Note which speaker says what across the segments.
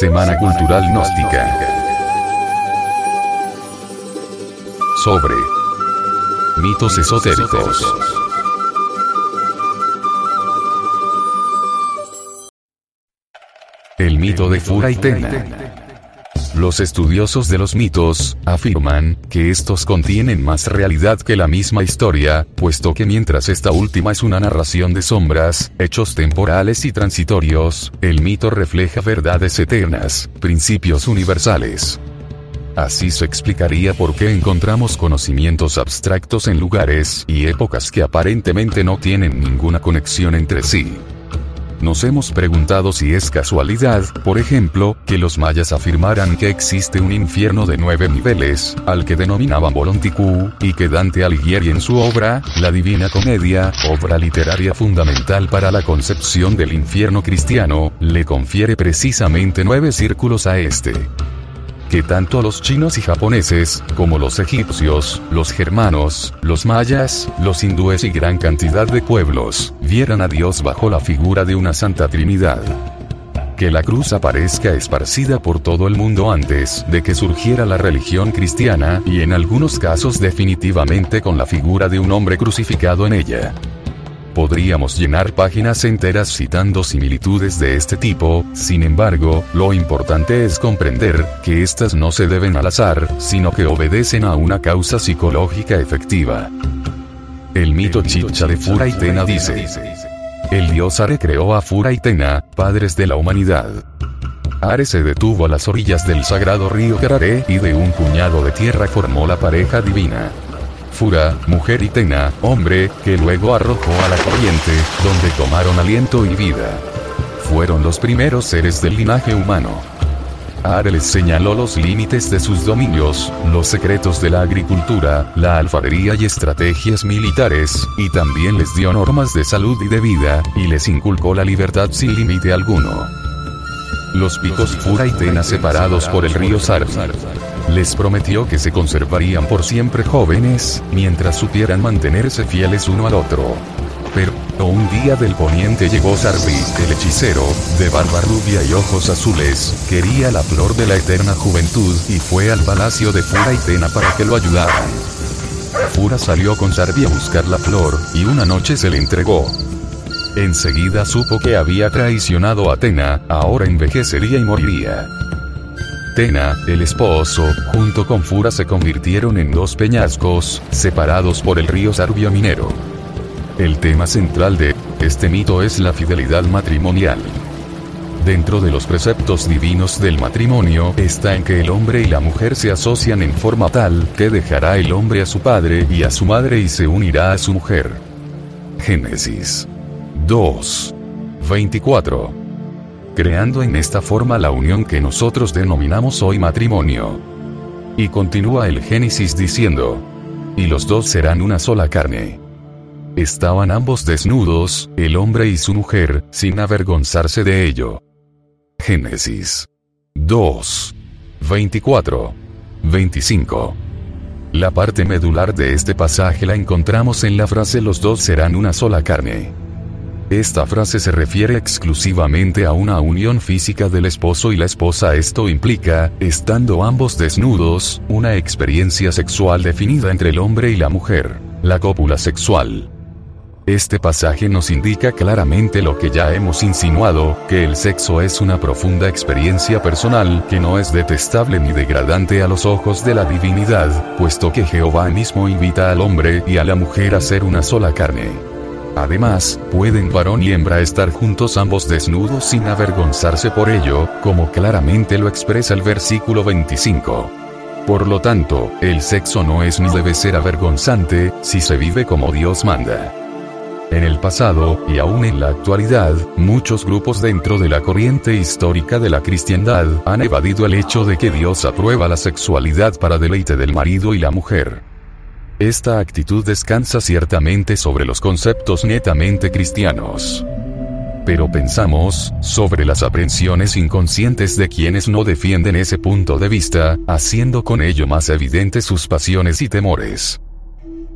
Speaker 1: Semana Cultural Gnóstica. Sobre mitos esotéricos. El mito de Fura y Tena. Los estudiosos de los mitos afirman que estos contienen más realidad que la misma historia, puesto que mientras esta última es una narración de sombras, hechos temporales y transitorios, el mito refleja verdades eternas, principios universales. Así se explicaría por qué encontramos conocimientos abstractos en lugares y épocas que aparentemente no tienen ninguna conexión entre sí. Nos hemos preguntado si es casualidad, por ejemplo, que los mayas afirmaran que existe un infierno de nueve niveles, al que denominaban Volonticú, y que Dante Alighieri en su obra, La Divina Comedia, obra literaria fundamental para la concepción del infierno cristiano, le confiere precisamente nueve círculos a este que tanto los chinos y japoneses, como los egipcios, los germanos, los mayas, los hindúes y gran cantidad de pueblos, vieran a Dios bajo la figura de una Santa Trinidad. Que la cruz aparezca esparcida por todo el mundo antes de que surgiera la religión cristiana y en algunos casos definitivamente con la figura de un hombre crucificado en ella. Podríamos llenar páginas enteras citando similitudes de este tipo, sin embargo, lo importante es comprender que estas no se deben al azar, sino que obedecen a una causa psicológica efectiva. El mito chicha de Fura y Tena dice, el dios Are creó a Fura y Tena, padres de la humanidad. Are se detuvo a las orillas del sagrado río Cararé y de un puñado de tierra formó la pareja divina. Fura, mujer y Tena, hombre, que luego arrojó a la corriente, donde tomaron aliento y vida. Fueron los primeros seres del linaje humano. Are les señaló los límites de sus dominios, los secretos de la agricultura, la alfarería y estrategias militares, y también les dio normas de salud y de vida, y les inculcó la libertad sin límite alguno. Los picos Fura y Tena separados por el río Sar. Les prometió que se conservarían por siempre jóvenes, mientras supieran mantenerse fieles uno al otro. Pero, un día del poniente llegó Sarvi, el hechicero, de barba rubia y ojos azules, quería la flor de la eterna juventud y fue al palacio de Fura y Tena para que lo ayudaran. Fura salió con Sarvi a buscar la flor, y una noche se le entregó. Enseguida supo que había traicionado a Tena, ahora envejecería y moriría. Tena, el esposo, junto con Fura se convirtieron en dos peñascos, separados por el río Sarbio Minero. El tema central de este mito es la fidelidad matrimonial. Dentro de los preceptos divinos del matrimonio está en que el hombre y la mujer se asocian en forma tal que dejará el hombre a su padre y a su madre y se unirá a su mujer. Génesis 2. 24 creando en esta forma la unión que nosotros denominamos hoy matrimonio. Y continúa el Génesis diciendo, y los dos serán una sola carne. Estaban ambos desnudos, el hombre y su mujer, sin avergonzarse de ello. Génesis 2. 24. 25. La parte medular de este pasaje la encontramos en la frase los dos serán una sola carne. Esta frase se refiere exclusivamente a una unión física del esposo y la esposa. Esto implica, estando ambos desnudos, una experiencia sexual definida entre el hombre y la mujer, la cópula sexual. Este pasaje nos indica claramente lo que ya hemos insinuado, que el sexo es una profunda experiencia personal que no es detestable ni degradante a los ojos de la divinidad, puesto que Jehová mismo invita al hombre y a la mujer a ser una sola carne. Además, pueden varón y hembra estar juntos ambos desnudos sin avergonzarse por ello, como claramente lo expresa el versículo 25. Por lo tanto, el sexo no es ni debe ser avergonzante, si se vive como Dios manda. En el pasado, y aún en la actualidad, muchos grupos dentro de la corriente histórica de la cristiandad han evadido el hecho de que Dios aprueba la sexualidad para deleite del marido y la mujer. Esta actitud descansa ciertamente sobre los conceptos netamente cristianos. Pero pensamos, sobre las aprensiones inconscientes de quienes no defienden ese punto de vista, haciendo con ello más evidentes sus pasiones y temores.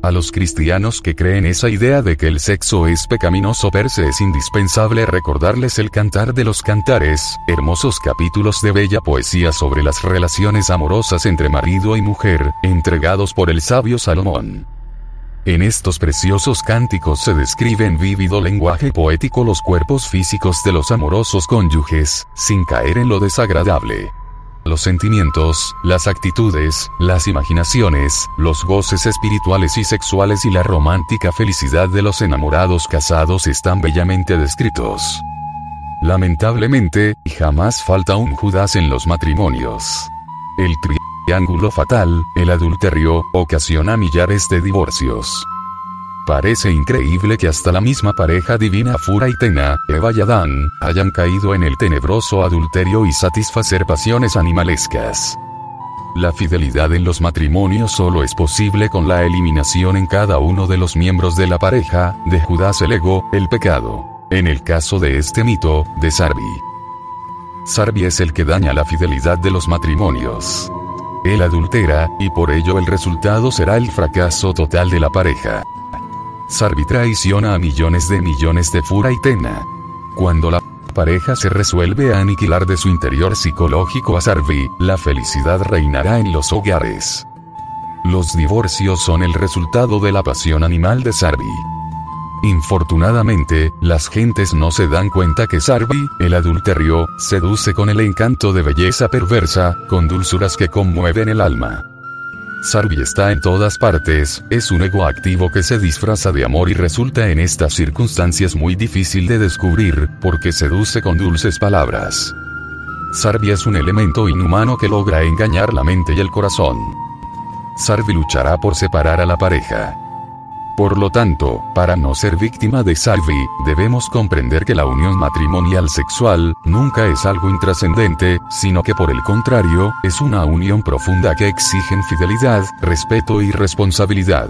Speaker 1: A los cristianos que creen esa idea de que el sexo es pecaminoso per se es indispensable recordarles el cantar de los cantares, hermosos capítulos de bella poesía sobre las relaciones amorosas entre marido y mujer, entregados por el sabio Salomón. En estos preciosos cánticos se describe en vívido lenguaje poético los cuerpos físicos de los amorosos cónyuges, sin caer en lo desagradable. Los sentimientos, las actitudes, las imaginaciones, los goces espirituales y sexuales y la romántica felicidad de los enamorados casados están bellamente descritos. Lamentablemente, jamás falta un Judas en los matrimonios. El triángulo fatal, el adulterio, ocasiona millares de divorcios. Parece increíble que hasta la misma pareja divina Fura y Tena, Eva y Adán, hayan caído en el tenebroso adulterio y satisfacer pasiones animalescas. La fidelidad en los matrimonios solo es posible con la eliminación en cada uno de los miembros de la pareja, de Judas el ego, el pecado. En el caso de este mito, de Sarvi. Sarvi es el que daña la fidelidad de los matrimonios. Él adultera, y por ello el resultado será el fracaso total de la pareja. Sarvi traiciona a millones de millones de Fura y Tena. Cuando la pareja se resuelve a aniquilar de su interior psicológico a Sarvi, la felicidad reinará en los hogares. Los divorcios son el resultado de la pasión animal de Sarvi. Infortunadamente, las gentes no se dan cuenta que Sarvi, el adulterio, seduce con el encanto de belleza perversa, con dulzuras que conmueven el alma. Sarvi está en todas partes, es un ego activo que se disfraza de amor y resulta en estas circunstancias muy difícil de descubrir, porque seduce con dulces palabras. Sarvi es un elemento inhumano que logra engañar la mente y el corazón. Sarvi luchará por separar a la pareja. Por lo tanto, para no ser víctima de Sarvi, debemos comprender que la unión matrimonial sexual, nunca es algo intrascendente, sino que por el contrario, es una unión profunda que exige fidelidad, respeto y responsabilidad.